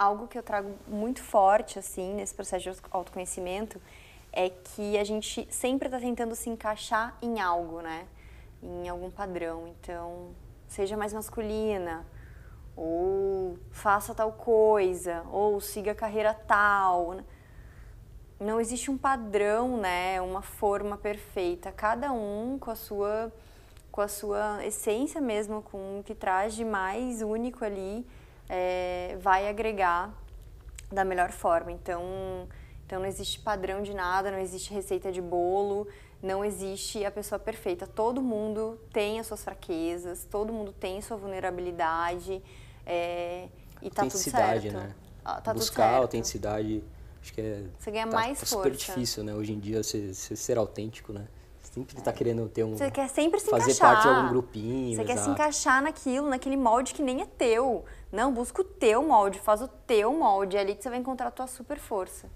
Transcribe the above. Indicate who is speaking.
Speaker 1: algo que eu trago muito forte, assim, nesse processo de autoconhecimento, é que a gente sempre está tentando se encaixar em algo, né? Em algum padrão. Então, seja mais masculina, ou faça tal coisa, ou siga a carreira tal. Não existe um padrão, né? Uma forma perfeita. Cada um com a sua com a sua essência mesmo, com o que traz de mais único ali, é, vai agregar da melhor forma. Então, então não existe padrão de nada, não existe receita de bolo, não existe a pessoa perfeita. Todo mundo tem as suas fraquezas, todo mundo tem sua vulnerabilidade é, e tá tudo certo.
Speaker 2: Né?
Speaker 1: Ah, tá
Speaker 2: Buscar autenticidade, acho que é.
Speaker 1: Você ganha
Speaker 2: tá,
Speaker 1: mais
Speaker 2: tá
Speaker 1: força.
Speaker 2: super difícil, né? Hoje em dia, você ser autêntico, né? Sempre está querendo ter um.
Speaker 1: Você quer sempre se
Speaker 2: fazer
Speaker 1: encaixar.
Speaker 2: parte de algum grupinho.
Speaker 1: Você
Speaker 2: exato.
Speaker 1: quer se encaixar naquilo, naquele molde que nem é teu. Não, busca o teu molde, faz o teu molde. É ali que você vai encontrar a tua super força.